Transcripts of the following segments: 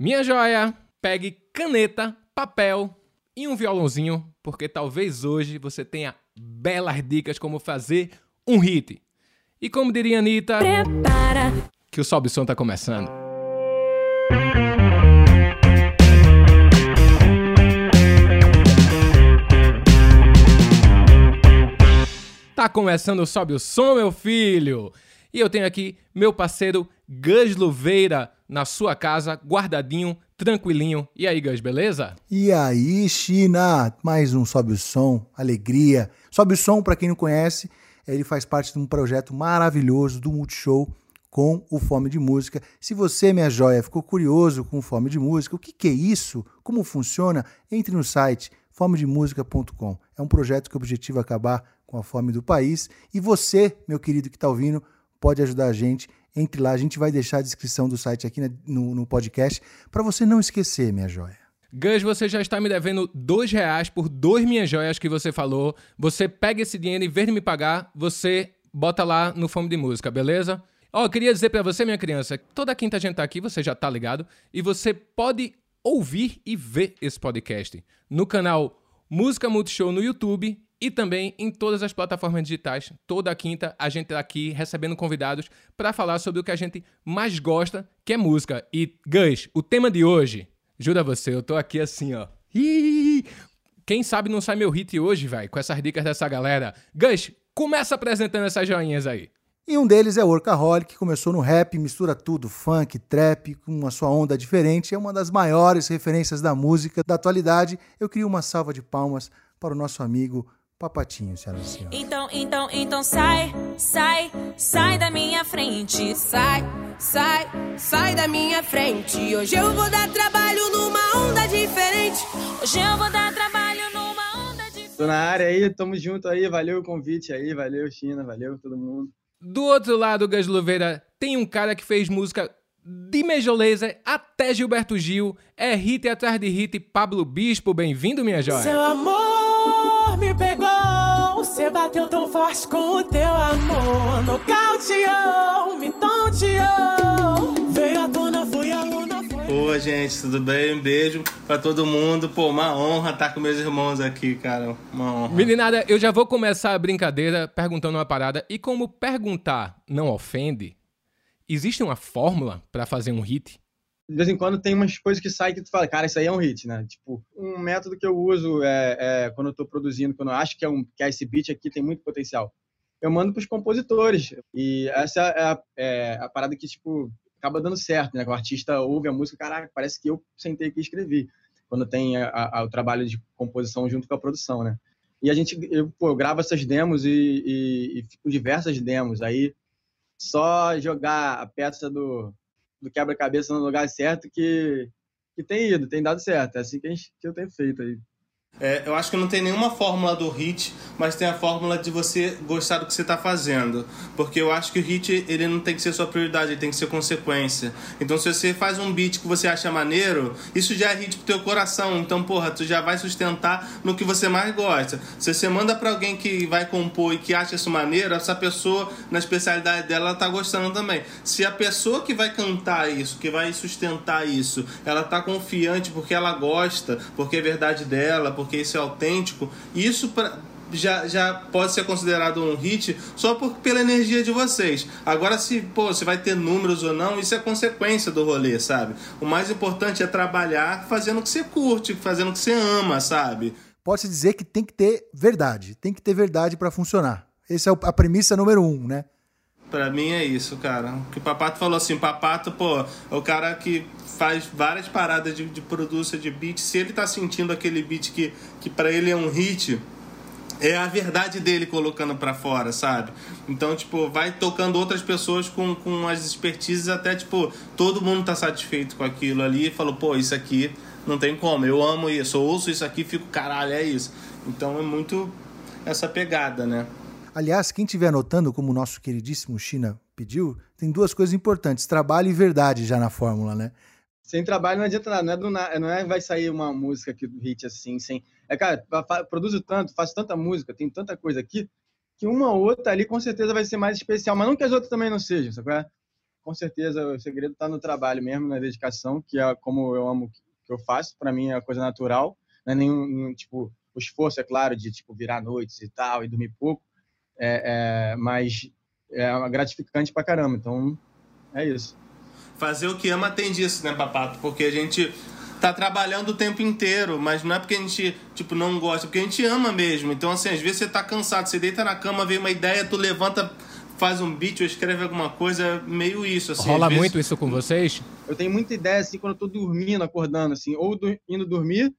Minha joia, pegue caneta, papel e um violãozinho, porque talvez hoje você tenha belas dicas como fazer um hit. E como diria Anitta, prepara que o Sobe Som tá começando. Tá começando o Sobe o Som, meu filho! E eu tenho aqui meu parceiro Gus Luveira na sua casa, guardadinho, tranquilinho. E aí, Gus, beleza? E aí, China? Mais um Sobe o Som, alegria. Sobe o Som, para quem não conhece, ele faz parte de um projeto maravilhoso do Multishow com o Fome de Música. Se você, minha joia, ficou curioso com o Fome de Música, o que, que é isso? Como funciona? Entre no site fomedemusica.com. É um projeto que objetiva acabar com a fome do país. E você, meu querido que está ouvindo, pode ajudar a gente. Entre lá, a gente vai deixar a descrição do site aqui no, no podcast para você não esquecer, minha joia. Gus, você já está me devendo dois reais por dois minhas joias que você falou. Você pega esse dinheiro e, em vez de me pagar, você bota lá no Fome de Música, beleza? Ó, oh, queria dizer para você, minha criança, toda quinta a gente tá aqui, você já tá ligado, e você pode ouvir e ver esse podcast no canal Música Multishow no YouTube e também em todas as plataformas digitais. Toda quinta a gente tá aqui recebendo convidados para falar sobre o que a gente mais gosta, que é música. E, Gus, o tema de hoje, jura você, eu tô aqui assim, ó. Quem sabe não sai meu hit hoje, velho, com essas dicas dessa galera. Gus, começa apresentando essas joinhas aí. E um deles é o Workaholic, que começou no rap, mistura tudo, funk, trap, com a sua onda diferente, é uma das maiores referências da música da atualidade. Eu queria uma salva de palmas para o nosso amigo Papatinho, senhora senhora. Então, então, então sai, sai, sai da minha frente. Sai, sai, sai da minha frente. Hoje eu vou dar trabalho numa onda diferente. Hoje eu vou dar trabalho numa onda diferente. Tô na área aí, tamo junto aí. Valeu o convite aí, valeu China, valeu todo mundo. Do outro lado, Gas Luveira, tem um cara que fez música de Major até Gilberto Gil. É hit atrás de hit. Pablo Bispo, bem-vindo, minha joia. Seu amor me pegou, você bateu tão forte com o teu amor. Nocauteou, me tonteou. Veio à tona, fui aluna, foi. Oi, gente, tudo bem? Um beijo pra todo mundo. Pô, uma honra estar com meus irmãos aqui, cara. Uma honra. Meninada, eu já vou começar a brincadeira perguntando uma parada. E como perguntar não ofende, existe uma fórmula para fazer um hit? De vez em quando tem umas coisas que saem que tu fala, cara, isso aí é um hit, né? Tipo, um método que eu uso é, é quando eu tô produzindo, quando eu acho que, é um, que esse beat aqui tem muito potencial. Eu mando pros compositores. E essa é a, é a parada que, tipo, acaba dando certo, né? O artista ouve a música, caraca, parece que eu sentei aqui e escrevi. Quando tem a, a, o trabalho de composição junto com a produção, né? E a gente, eu, pô, eu gravo essas demos e, e, e fico diversas demos. Aí só jogar a peça do, do quebra-cabeça no lugar certo que, que tem ido, tem dado certo. É assim que, gente, que eu tenho feito aí. É, eu acho que não tem nenhuma fórmula do hit, mas tem a fórmula de você gostar do que você está fazendo. Porque eu acho que o hit ele não tem que ser sua prioridade, ele tem que ser consequência. Então se você faz um beat que você acha maneiro, isso já é hit pro teu coração. Então, porra, tu já vai sustentar no que você mais gosta. Se você manda para alguém que vai compor e que acha isso maneiro, essa pessoa, na especialidade dela, ela tá gostando também. Se a pessoa que vai cantar isso, que vai sustentar isso, ela tá confiante porque ela gosta, porque é verdade dela, porque isso é autêntico, isso pra, já, já pode ser considerado um hit só por, pela energia de vocês. Agora, se pô, você vai ter números ou não, isso é consequência do rolê, sabe? O mais importante é trabalhar fazendo o que você curte, fazendo o que você ama, sabe? Pode-se dizer que tem que ter verdade, tem que ter verdade para funcionar. Essa é a premissa número um, né? Pra mim é isso, cara. Que o Papato falou assim, Papato, pô, é o cara que faz várias paradas de, de produção de beat. Se ele tá sentindo aquele beat que, que para ele é um hit, é a verdade dele colocando para fora, sabe? Então, tipo, vai tocando outras pessoas com, com as expertises até, tipo, todo mundo tá satisfeito com aquilo ali e falou, pô, isso aqui não tem como, eu amo isso, eu ouço isso aqui fico, caralho, é isso. Então é muito essa pegada, né? Aliás, quem estiver anotando, como o nosso queridíssimo China pediu, tem duas coisas importantes: trabalho e verdade já na fórmula, né? sem trabalho não adianta nada, não é, do nada, não é vai sair uma música do hit assim, sem. É, cara, produzo tanto, faço tanta música, tem tanta coisa aqui, que uma ou outra ali com certeza vai ser mais especial, mas não que as outras também não sejam, sabe? com certeza o segredo está no trabalho mesmo, na dedicação, que é como eu amo que eu faço. Para mim é uma coisa natural, não é nenhum, tipo o esforço, é claro, de tipo virar noites e tal e dormir pouco, é, é, mas é gratificante pra caramba. Então é isso. Fazer o que ama tem disso, né, Papato? Porque a gente tá trabalhando o tempo inteiro, mas não é porque a gente, tipo, não gosta, é porque a gente ama mesmo. Então, assim, às vezes você tá cansado, você deita na cama, vê uma ideia, tu levanta, faz um beat ou escreve alguma coisa, meio isso, assim. Rola vezes... muito isso com vocês? Eu tenho muita ideia, assim, quando eu tô dormindo, acordando, assim, ou do... indo dormir,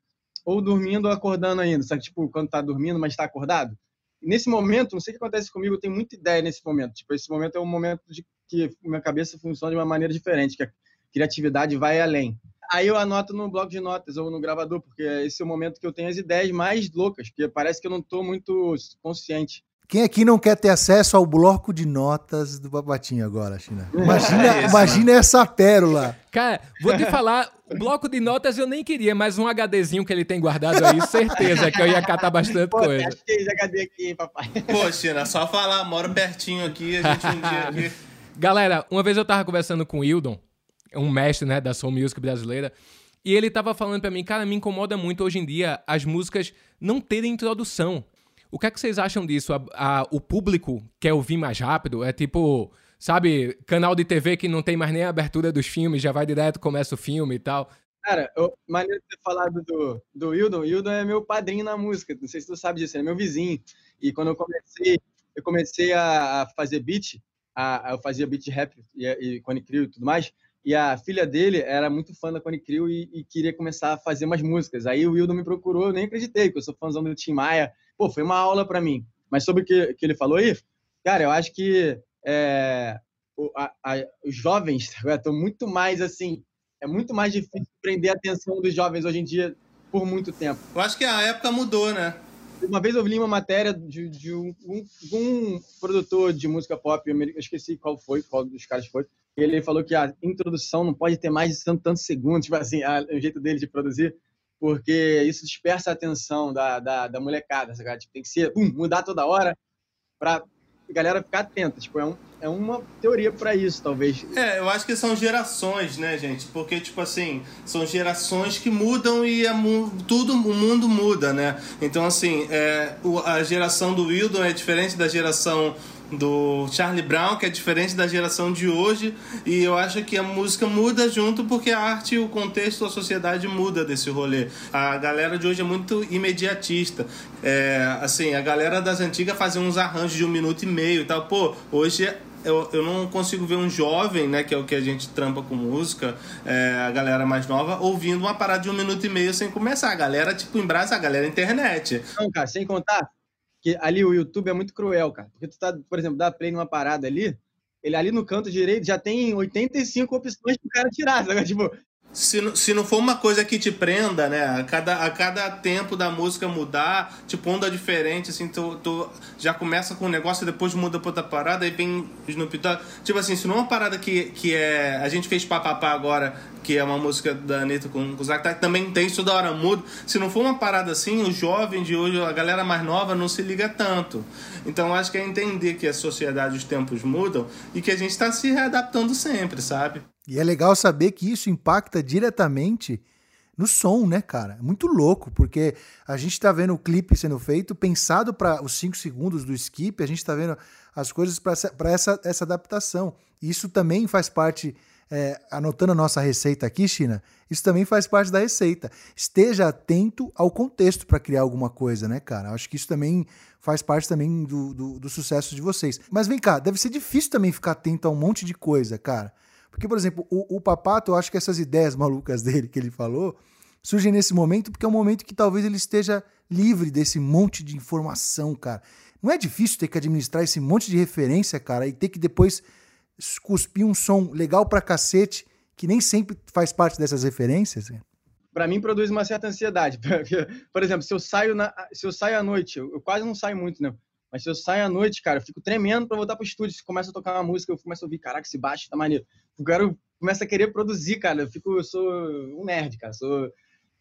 ou dormindo, acordando ainda, sabe? Tipo, quando tá dormindo, mas tá acordado. Nesse momento, não sei o que acontece comigo, eu tenho muita ideia nesse momento. Tipo, esse momento é um momento de que minha cabeça funciona de uma maneira diferente, que a criatividade vai além. Aí eu anoto no bloco de notas ou no gravador, porque esse é o momento que eu tenho as ideias mais loucas, porque parece que eu não estou muito consciente. Quem aqui não quer ter acesso ao bloco de notas do Babatinho agora, China? Imagina, é isso, imagina essa pérola. Cara, vou te falar, o bloco de notas eu nem queria, mas um HDzinho que ele tem guardado aí, certeza que eu ia catar bastante Pô, coisa. Acho que é HD aqui, papai. Pô, China, só falar, moro pertinho aqui, a gente um dia aqui. Galera, uma vez eu tava conversando com o Hildon, um mestre, né, da soul music brasileira, e ele tava falando para mim, cara, me incomoda muito hoje em dia as músicas não terem introdução. O que é que vocês acham disso? A, a, o público quer ouvir mais rápido? É tipo, sabe, canal de TV que não tem mais nem a abertura dos filmes, já vai direto, começa o filme e tal. Cara, eu, maneiro ter falado do, do Wildon. O é meu padrinho na música, não sei se tu sabe disso, ele é meu vizinho. E quando eu comecei, eu comecei a, fazer beat, a, eu fazia beat rap e, e Cone Crew e tudo mais, e a filha dele era muito fã da Cone Crew e, e, queria começar a fazer mais músicas. Aí o Wildon me procurou, eu nem acreditei, porque eu sou fãzão do Tim Maia. Pô, foi uma aula para mim. Mas sobre o que, que ele falou aí, cara, eu acho que é, o, a, a, os jovens estão muito mais assim. É muito mais difícil prender a atenção dos jovens hoje em dia por muito tempo. Eu acho que a época mudou, né? Uma vez eu li uma matéria de, de um, um, um, produtor de música pop, eu esqueci qual foi, qual dos caras foi. Ele falou que a introdução não pode ter mais de tantos tanto segundos, tipo assim, a, o jeito dele de produzir, porque isso dispersa a atenção da, da, da molecada, sabe? Tipo, tem que ser, um, mudar toda hora para a galera ficar atenta. Tipo, é, um, é uma teoria para isso, talvez. É, eu acho que são gerações, né, gente? Porque, tipo assim, são gerações que mudam e é, tudo, o mundo muda, né? Então, assim, é, a geração do Wildon é diferente da geração do Charlie Brown, que é diferente da geração de hoje, e eu acho que a música muda junto porque a arte, o contexto, a sociedade muda desse rolê. A galera de hoje é muito imediatista. É, assim, a galera das antigas fazia uns arranjos de um minuto e meio e tal. Pô, hoje eu, eu não consigo ver um jovem, né, que é o que a gente trampa com música, é, a galera mais nova, ouvindo uma parada de um minuto e meio sem começar. A galera, tipo, em brasa, a galera internet. Não, cara, sem contar que ali o YouTube é muito cruel, cara. Porque tu tá, por exemplo, dá play numa parada ali, ele ali no canto direito já tem 85 opções pro cara tirar, sabe? Tipo, se, se não for uma coisa que te prenda, né? A cada, a cada tempo da música mudar, tipo, onda diferente, assim, tu, tu já começa com um negócio depois muda pra outra parada e vem Snoop Dogg. Tipo assim, se não é uma parada que, que é. A gente fez papapá agora, que é uma música da Anitta com, com o Zack, também tem isso da hora muda. Se não for uma parada assim, o jovem de hoje, a galera mais nova, não se liga tanto. Então acho que é entender que a sociedade, os tempos mudam e que a gente está se readaptando sempre, sabe? E é legal saber que isso impacta diretamente no som, né, cara? É muito louco, porque a gente está vendo o clipe sendo feito pensado para os 5 segundos do skip, a gente está vendo as coisas para essa, essa, adaptação. Isso também faz parte, é, anotando a nossa receita aqui, China, isso também faz parte da receita. Esteja atento ao contexto para criar alguma coisa, né, cara? Acho que isso também faz parte também do, do, do sucesso de vocês. Mas vem cá, deve ser difícil também ficar atento a um monte de coisa, cara. Porque, por exemplo, o, o Papato, eu acho que essas ideias malucas dele que ele falou surgem nesse momento porque é um momento que talvez ele esteja livre desse monte de informação, cara. Não é difícil ter que administrar esse monte de referência, cara, e ter que depois cuspir um som legal pra cacete que nem sempre faz parte dessas referências? Para mim produz uma certa ansiedade. Por exemplo, se eu saio na, se eu saio à noite, eu quase não saio muito, né? Mas se eu saio à noite, cara, eu fico tremendo para voltar pro estúdio. Se começa a tocar uma música, eu começo a ouvir, caraca, esse baixo tá maneiro. Eu quero, começo a querer produzir, cara. Eu fico, eu sou um nerd, cara. Sou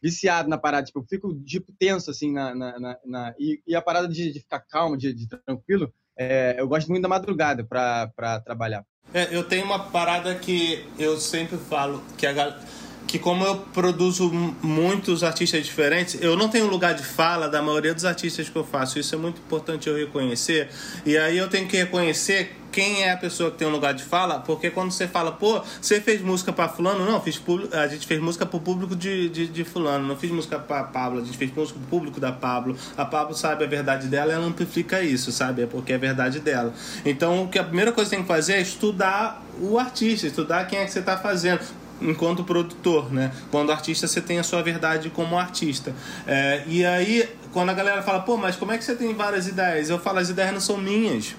viciado na parada. Tipo, eu fico, tipo, tenso, assim, na... na, na, na... E, e, a parada de, de, ficar calmo, de, de tranquilo, é, eu gosto muito da madrugada para trabalhar. É, eu tenho uma parada que eu sempre falo, que a galera que como eu produzo muitos artistas diferentes, eu não tenho lugar de fala da maioria dos artistas que eu faço. Isso é muito importante eu reconhecer. E aí eu tenho que reconhecer quem é a pessoa que tem um lugar de fala, porque quando você fala, pô, você fez música para fulano, não, fiz a gente fez música pro público de, de, de fulano, não fiz música para Pablo, a gente fez música pro público da Pablo. A Pablo sabe a verdade dela, ela amplifica isso, sabe? É porque é a verdade dela. Então, o que a primeira coisa que tem que fazer é estudar o artista, estudar quem é que você está fazendo enquanto produtor, né? Quando artista você tem a sua verdade como artista. É, e aí, quando a galera fala, pô, mas como é que você tem várias ideias? Eu falo, as ideias não são minhas.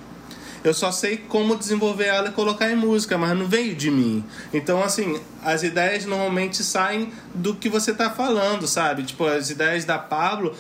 Eu só sei como desenvolver ela e colocar em música, mas não veio de mim. Então, assim, as ideias normalmente saem do que você tá falando, sabe? Tipo, as ideias da Pablo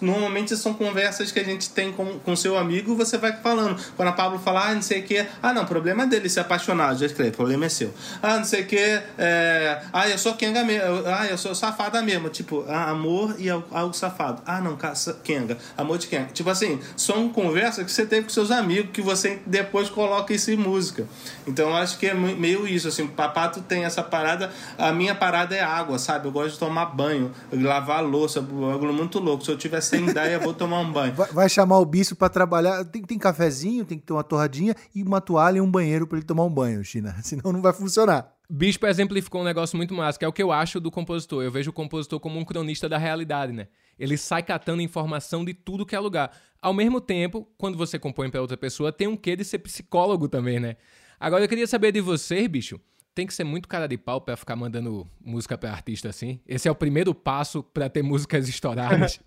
normalmente são conversas que a gente tem com, com seu amigo você vai falando. Quando a Pablo fala, ah, não sei o que, ah, não, problema é dele ser apaixonado, já escreve, problema é seu. Ah, não sei o que, é... ah, eu sou Kenga mesmo, ah, eu sou safada mesmo. Tipo, ah, amor e algo safado. Ah, não, Kenga, amor de Kenga. Tipo assim, são conversas que você teve com seus amigos que você depois coloca isso em música. Então eu acho que é meio isso, assim, o Papato tem essa parada, a minha parada é água, sabe? Eu gosto de tomar banho, lavar louça, bagulho muito louco. Se eu tiver sem ideia, eu vou tomar um banho. Vai, vai chamar o bispo para trabalhar, tem, tem cafezinho, tem que ter uma torradinha e uma toalha e um banheiro para ele tomar um banho, China. Senão não vai funcionar. Bispo exemplificou um negócio muito massa, que é o que eu acho do compositor. Eu vejo o compositor como um cronista da realidade, né? Ele sai catando informação de tudo que é lugar. Ao mesmo tempo, quando você compõe para outra pessoa, tem um quê de ser psicólogo também, né? Agora eu queria saber de você, bicho. Tem que ser muito cara de pau para ficar mandando música para artista assim. Esse é o primeiro passo para ter músicas estouradas.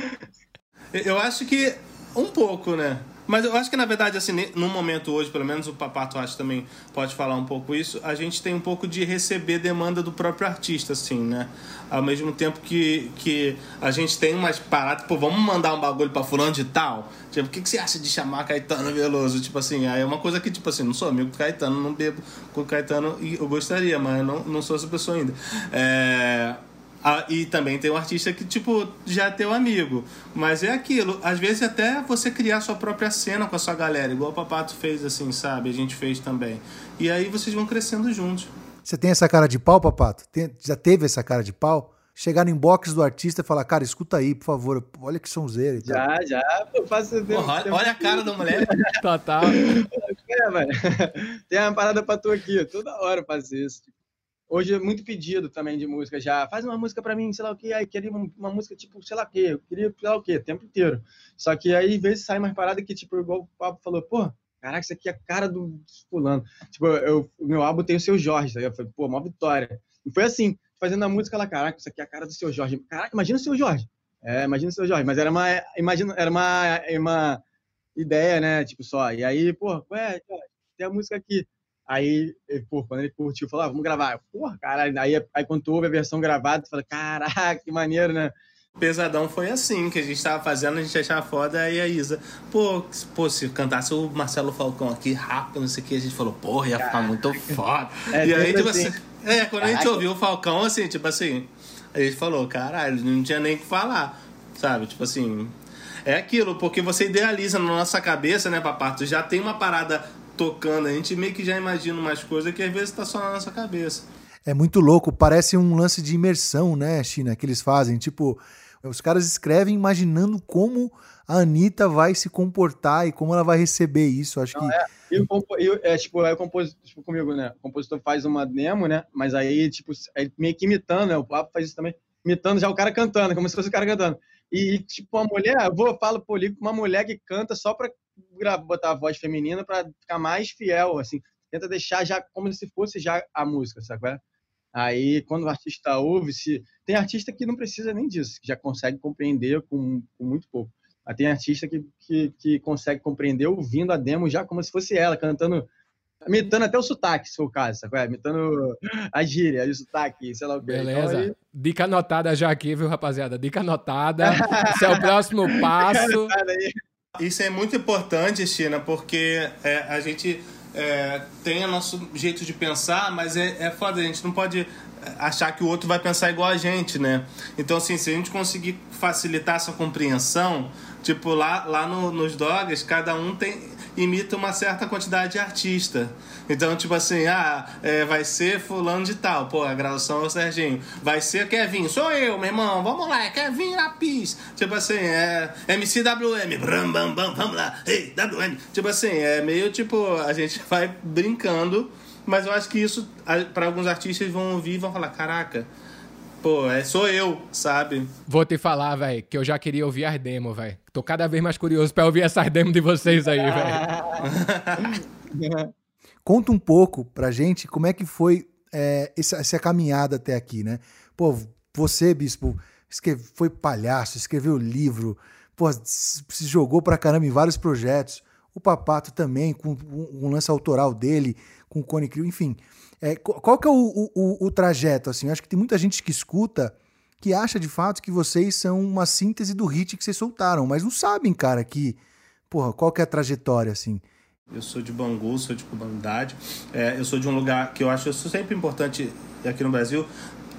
eu acho que um pouco, né? Mas eu acho que, na verdade, assim, no momento hoje, pelo menos o Papato acho também pode falar um pouco isso, a gente tem um pouco de receber demanda do próprio artista, assim, né? Ao mesmo tempo que, que a gente tem umas paradas, tipo, vamos mandar um bagulho pra fulano de tal? Tipo, o que, que você acha de chamar Caetano Veloso? Tipo assim, aí é uma coisa que, tipo assim, não sou amigo do Caetano, não bebo com o Caetano e eu gostaria, mas eu não, não sou essa pessoa ainda. É ah, e também tem um artista que, tipo, já é teu amigo. Mas é aquilo, às vezes até você criar sua própria cena com a sua galera, igual o Papato fez, assim, sabe? A gente fez também. E aí vocês vão crescendo juntos. Você tem essa cara de pau, Papato? Tem, já teve essa cara de pau? Chegar no inbox do artista e falar, cara, escuta aí, por favor, olha que sonzeira e tal. Já, já, eu faço... Porra, olha, olha a cara da mulher. Total. É, mano. Tem uma parada pra tu aqui, toda hora eu faço isso. Hoje é muito pedido também de música já. Faz uma música para mim, sei lá o que. Aí queria uma, música tipo, sei lá o que. Eu queria, sei lá o que, o tempo inteiro. Só que aí, às vezes, sai mais parada que, tipo, igual o Pablo falou, pô, caraca, isso aqui é a cara do fulano. Tipo, eu, meu álbum tem o seu Jorge, tá? Eu falei, pô, uma vitória. E foi assim, fazendo a música lá, caraca, isso aqui é a cara do seu Jorge. Caraca, imagina o seu Jorge. É, imagina o seu Jorge. Mas era uma, imagina, era uma, uma ideia, né? Tipo, só. E aí, pô, ué, tem a música aqui. Aí, pô, quando ele curtiu, falou, ah, vamos gravar. Porra, caralho. Aí, aí quando tu ouve a versão gravada, tu fala, caraca, que maneiro, né? Pesadão foi assim, que a gente tava fazendo, a gente achava foda, aí a Isa, pô, pô, se cantasse o Marcelo Falcão aqui rápido, não sei o que, a gente falou, porra, ia ficar muito foda. É, e aí, tipo assim, assim, é, quando Caraca. a gente ouviu o Falcão, assim, tipo assim, a gente falou, caralho, não tinha nem o que falar, sabe? Tipo assim, é aquilo, porque você idealiza na nossa cabeça, né, Papato? Já tem uma parada tocando, a gente meio que já imagina umas coisas que às vezes tá só na nossa cabeça. É muito louco, parece um lance de imersão, né, China, que eles fazem. Tipo, os caras escrevem imaginando como a Anitta vai se comportar e como ela vai receber isso. Acho Não, que. É. E o, é, tipo, é o compositor, tipo, comigo, né? O compositor faz uma demo, né? Mas aí, tipo, é meio que imitando, né? O Papo faz isso também, imitando já o cara cantando, como se fosse o cara cantando. E, tipo, uma mulher, eu vou, falo, pô, ligo uma mulher que canta só pra botar a voz feminina para ficar mais fiel, assim. Tenta deixar já como se fosse já a música, sabe? Aí, quando o artista ouve, se tem artista que não precisa nem disso, que já consegue compreender com, com muito pouco. Mas tem artista que, que, que, consegue compreender ouvindo a demo já como se fosse ela, cantando, imitando até o sotaque, se for o caso, sabe? Imitando a gíria, o sotaque, sei lá o que. Beleza. Então, aí... Dica anotada já aqui, viu, rapaziada? Dica anotada. Esse é o próximo passo. Isso é muito importante, China, porque é, a gente é, tem o nosso jeito de pensar, mas é, é foda, a gente não pode achar que o outro vai pensar igual a gente, né? Então, assim, se a gente conseguir facilitar essa compreensão, Tipo, lá, lá no, nos dogs, cada um tem imita uma certa quantidade de artista. Então, tipo assim, ah, é, vai ser fulano de tal. Pô, a graduação é o Serginho. Vai ser Kevin. Sou eu, meu irmão. Vamos lá, é Kevin Lapis. Tipo assim, é MCWM. Bram, bam, bam, vamos lá. Ei, WM. Tipo assim, é meio tipo, a gente vai brincando. Mas eu acho que isso, para alguns artistas, vão ouvir e vão falar: caraca, Pô, é, sou eu, sabe? Vou te falar, velho, que eu já queria ouvir as demos, velho. Tô cada vez mais curioso pra ouvir essas demos de vocês aí, velho. Conta um pouco pra gente como é que foi é, essa, essa, caminhada até aqui, né? Pô, você, Bispo, escreve, foi palhaço, escreveu livro, pô, se jogou pra caramba em vários projetos. O Papato também, com um, um lance autoral dele, com o Cone Crew, enfim. É, qual que é o, o, o trajeto? Assim? Eu acho que tem muita gente que escuta que acha de fato que vocês são uma síntese do hit que vocês soltaram, mas não sabem, cara, que. Porra, qual que é a trajetória, assim? Eu sou de Bangu, sou de comunidade. É, eu sou de um lugar que eu acho sempre importante aqui no Brasil,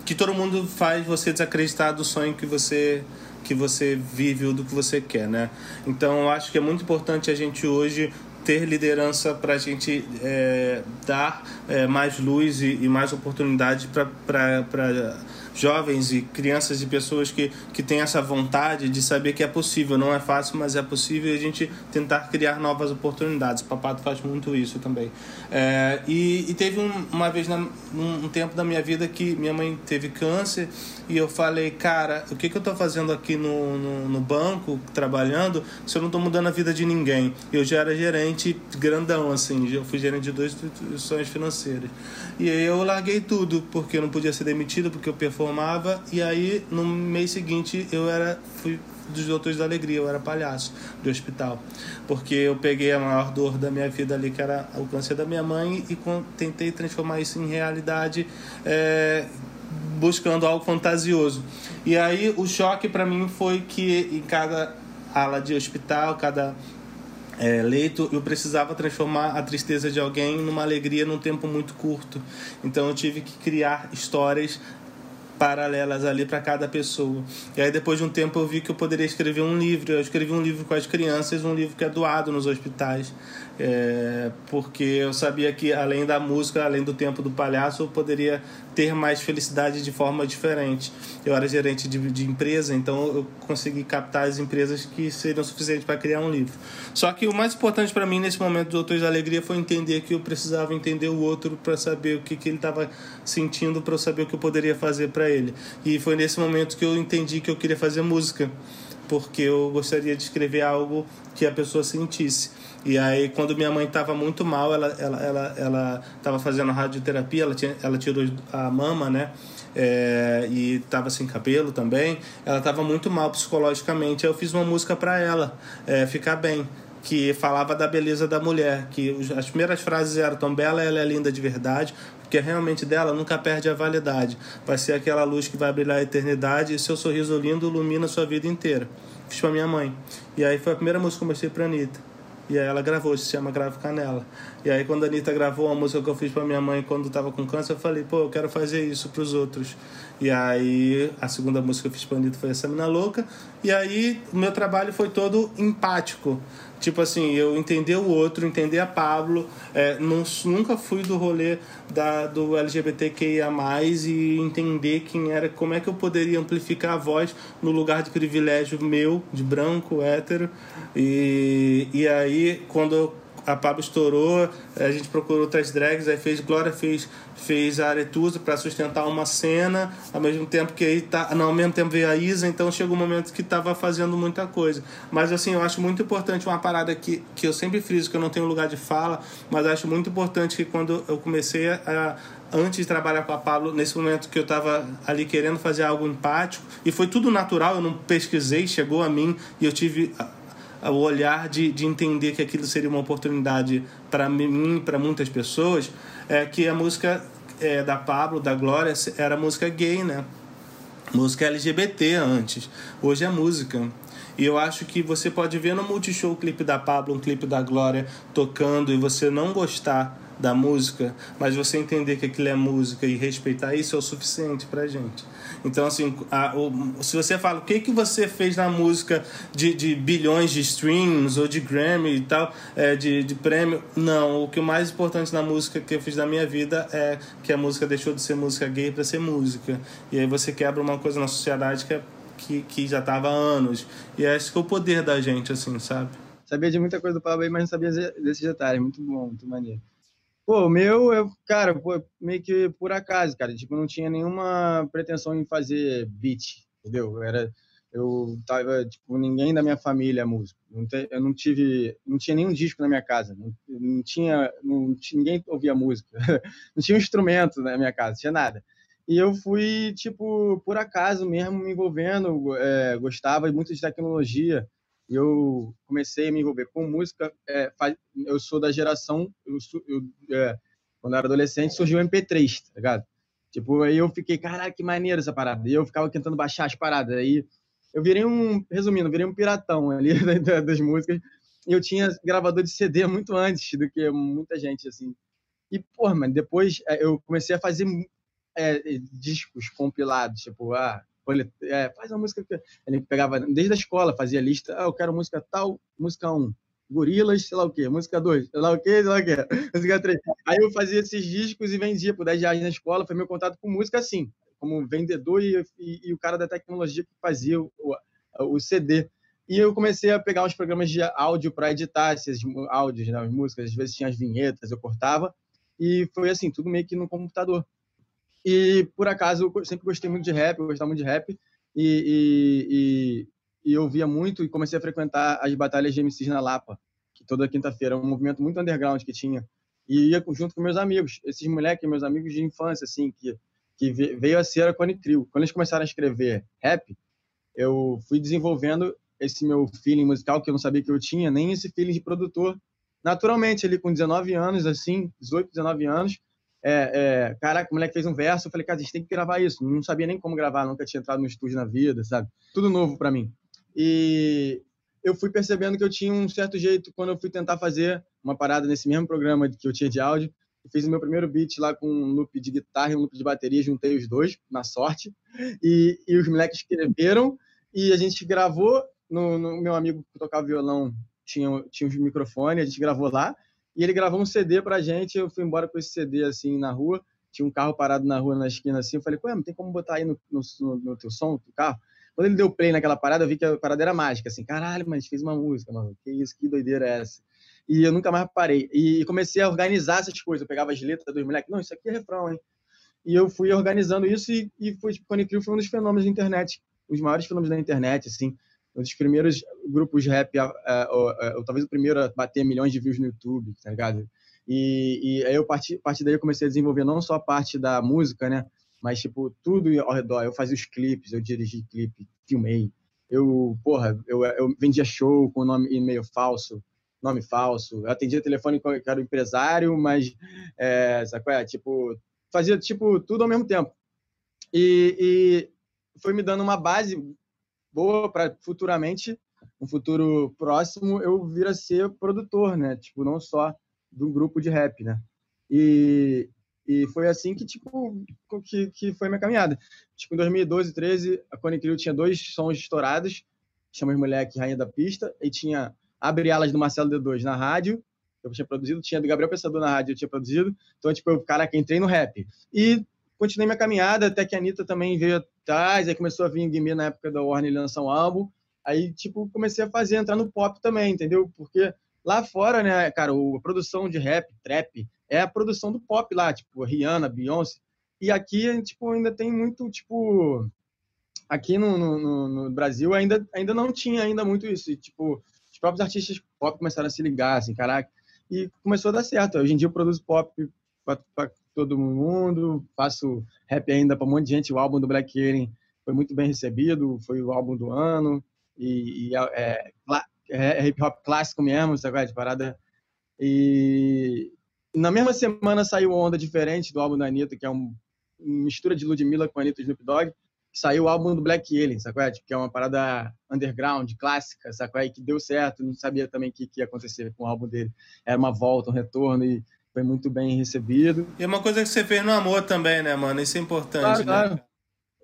que todo mundo faz você desacreditar do sonho que você que você vive ou do que você quer, né? Então eu acho que é muito importante a gente hoje ter liderança para a gente é, dar é, mais luz e, e mais oportunidade para jovens e crianças e pessoas que, que têm essa vontade de saber que é possível. Não é fácil, mas é possível a gente tentar criar novas oportunidades. O Papato faz muito isso também. É, e, e, teve um, uma vez, na, um, um tempo da minha vida que minha mãe teve câncer e eu falei, cara, o que, que eu estou fazendo aqui no, no, no, banco, trabalhando, se eu não estou mudando a vida de ninguém? Eu já era gerente grandão, assim, eu fui gerente de duas instituições financeiras. E aí eu larguei tudo, porque eu não podia ser demitido, porque eu performava, e aí no mês seguinte eu era, fui dos Doutores da Alegria, eu era palhaço do hospital. Porque eu peguei a maior dor da minha vida ali, que era o câncer da minha mãe, e tentei transformar isso em realidade. É, buscando algo fantasioso. E aí o choque para mim foi que em cada ala de hospital, cada é, leito, eu precisava transformar a tristeza de alguém numa alegria num tempo muito curto. Então eu tive que criar histórias paralelas ali para cada pessoa. E aí depois de um tempo eu vi que eu poderia escrever um livro. Eu escrevi um livro com as crianças, um livro que é doado nos hospitais é, porque eu sabia que além da música, além do tempo do palhaço, eu poderia ter mais felicidade de forma diferente. Eu era gerente de, de empresa, então eu consegui captar as empresas que seriam suficientes para criar um livro. Só que o mais importante para mim nesse momento do Doutores da Alegria foi entender que eu precisava entender o outro para saber o que, que ele estava sentindo, para eu saber o que eu poderia fazer para ele. E foi nesse momento que eu entendi que eu queria fazer música, porque eu gostaria de escrever algo que a pessoa sentisse. E aí, quando minha mãe estava muito mal, ela ela ela ela estava fazendo radioterapia, ela tinha ela tirou a mama, né? É, e estava sem cabelo também. Ela estava muito mal psicologicamente. Aí eu fiz uma música para ela é, ficar bem, que falava da beleza da mulher, que as primeiras frases eram tão bela, ela é linda de verdade, porque realmente dela nunca perde a validade. Vai ser aquela luz que vai brilhar a eternidade e seu sorriso lindo ilumina a sua vida inteira. Fiz para minha mãe. E aí foi a primeira música que eu mostrei para Anitta. E aí ela gravou, se chama Grave Canela. E aí quando a Anitta gravou a música que eu fiz pra minha mãe quando tava com câncer, eu falei, pô, eu quero fazer isso pros outros. E aí a segunda música que eu fiz pra Anitta foi essa Mina Louca. E aí o meu trabalho foi todo empático. Tipo assim, eu entender o outro, entender a Pablo. É, não, nunca fui do rolê da, do LGBTQIA, e entender quem era, como é que eu poderia amplificar a voz no lugar de privilégio meu, de branco, hétero. E, e aí, quando eu a Pablo estourou, a gente procurou outras drags, aí fez Glória fez fez a Aretusa para sustentar uma cena, ao mesmo tempo que aí tá, não, ao mesmo tempo veio a Isa, então chegou um momento que estava fazendo muita coisa. Mas assim, eu acho muito importante uma parada que, que eu sempre friso que eu não tenho lugar de fala, mas acho muito importante que quando eu comecei a antes de trabalhar com a Pablo, nesse momento que eu estava ali querendo fazer algo empático, e foi tudo natural, eu não pesquisei, chegou a mim e eu tive o olhar de, de entender que aquilo seria uma oportunidade para mim para muitas pessoas, é que a música é, da Pablo, da Glória, era música gay, né? Música LGBT antes. Hoje é música. E eu acho que você pode ver no Multishow o clipe da Pablo, um clipe da Glória tocando e você não gostar da música, mas você entender que aquilo é música e respeitar isso é o suficiente pra gente. Então, assim, a, o, se você fala o que, que você fez na música de, de bilhões de streams ou de Grammy e tal, é, de, de prêmio, não. O que o mais importante na música que eu fiz na minha vida é que a música deixou de ser música gay para ser música. E aí você quebra uma coisa na sociedade que, é, que, que já tava há anos. E é esse que é o poder da gente, assim, sabe? Sabia de muita coisa do Pablo aí, mas não sabia desses detalhes. Muito bom, muito maneiro. Pô, o meu, eu, cara, meio que por acaso, cara. Tipo, não tinha nenhuma pretensão em fazer beat, entendeu? Eu era, eu tava, tipo, ninguém da minha família é músico. Não te, eu não tive, não tinha nenhum disco na minha casa. Não, não tinha, não, ninguém ouvia música. não tinha um instrumento na minha casa, tinha nada. E eu fui, tipo, por acaso mesmo me envolvendo, é, gostava muito de tecnologia eu comecei a me envolver com música. É, eu sou da geração, eu, eu é, quando eu era adolescente, surgiu o MP3, tá ligado? Tipo, aí eu fiquei, caralho, que maneiro essa parada. E eu ficava tentando baixar as paradas. Aí eu virei um, resumindo, virei um piratão ali das músicas. E eu tinha gravador de CD muito antes do que muita gente, assim. E, porra, mano, depois é, eu comecei a fazer é, discos compilados, tipo, ah, é, faz uma música que ele pegava desde a escola, fazia lista, ah, eu quero música tal, música 1, Gorilas, sei lá o quê, música 2, sei lá o quê, sei lá o quê, música 3. Aí eu fazia esses discos e vendia por 10 reais na escola, foi meu contato com música assim, como vendedor e, e, e o cara da tecnologia que fazia o, o, CD. E eu comecei a pegar uns programas de áudio para editar esses áudios, né, as músicas, às vezes tinha as vinhetas, eu cortava, e foi assim, tudo meio que no computador. E, por acaso, eu sempre gostei muito de rap, eu gostava muito de rap, e, e, e, e eu via muito e comecei a frequentar as batalhas de MCs na Lapa, que toda quinta-feira, um movimento muito underground que tinha. E ia junto com meus amigos, esses moleques, meus amigos de infância, assim, que, que veio a ser a Cone Crew. Quando eles começaram a escrever rap, eu fui desenvolvendo esse meu feeling musical que eu não sabia que eu tinha, nem esse feeling de produtor. Naturalmente, ali com 19 anos, assim, 18, 19 anos, é, é, caraca, o moleque fez um verso, eu falei, cara, a gente tem que gravar isso. Não sabia nem como gravar, nunca tinha entrado no estúdio na vida, sabe? Tudo novo para mim. E eu fui percebendo que eu tinha um certo jeito quando eu fui tentar fazer uma parada nesse mesmo programa que eu tinha de áudio. Eu fiz o meu primeiro beat lá com um loop de guitarra e um loop de bateria, juntei os dois, na sorte. E, e os moleques escreveram e a gente gravou. No, no meu amigo que tocava violão tinha, tinha um microfone, a gente gravou lá. E ele gravou um CD pra gente, eu fui embora com esse CD, assim, na rua. Tinha um carro parado na rua, na esquina, assim. Eu falei, ué, não tem como botar aí no, no, no teu som, do carro? Quando ele deu play naquela parada, eu vi que a parada era mágica, assim. Caralho, mas fez uma música, mano. Que isso, que doideira é essa? E eu nunca mais parei. E comecei a organizar essas coisas. Eu pegava as letras dos moleques. Não, isso aqui é refrão, hein? E eu fui organizando isso e, e foi, Cone Crew foi um dos fenômenos da internet. Os maiores fenômenos da internet, assim um dos primeiros grupos de rap, ou, talvez o primeiro a bater milhões de views no YouTube, tá ligado? E, e aí eu parti, partir daí eu comecei a desenvolver não só a parte da música, né? Mas, tipo, tudo ao redor. Eu fazia os clipes, eu dirigi clipe, filmei. Eu, porra, eu, eu vendia show com nome e-mail falso, nome falso. Eu atendia telefone que era o empresário, mas, é, sabe é? Tipo, fazia, tipo, tudo ao mesmo tempo. E, e foi me dando uma base boa para futuramente, um futuro próximo, eu vir a ser produtor, né? Tipo, não só de um grupo de rap, né? E, e foi assim que, tipo, que, que foi minha caminhada. Tipo, em 2012, 13, a Cone Crew tinha dois sons estourados, chama Moleque Rainha da Pista, e tinha Abre Alas do Marcelo D2 na rádio, eu tinha produzido, tinha do Gabriel Pensador na rádio, eu tinha produzido, então, tipo, eu, caraca, entrei no rap. E continuei minha caminhada até que a Anitta também veio atrás, aí começou a vir Guimê na época da Warner lançar um álbum, aí, tipo, comecei a fazer, entrar no pop também, entendeu? Porque lá fora, né, cara, a produção de rap, trap, é a produção do pop lá, tipo, Rihanna, Beyoncé, e aqui, tipo, ainda tem muito, tipo, aqui no, no, no Brasil ainda, ainda não tinha ainda muito isso, e, tipo, os próprios artistas pop começaram a se ligar, assim, caraca, e começou a dar certo. Hoje em dia eu produzo pop para todo mundo, faço rap ainda para um monte de gente. O álbum do Black Alien foi muito bem recebido, foi o álbum do ano e, e é, é, é, hip hop clássico mesmo, sabe de parada. E na mesma semana saiu Onda Diferente do álbum da Anitta, que é um, uma mistura de Ludmilla com Anitta e Snoop Dogg. Saiu o álbum do Black Alien, sacou? Que é uma parada underground, clássica, sacou? Que deu certo, não sabia também o que, que ia acontecer com o álbum dele. Era uma volta, um retorno, e foi muito bem recebido. E é uma coisa que você fez no amor também, né, mano? Isso é importante, claro, né? Claro.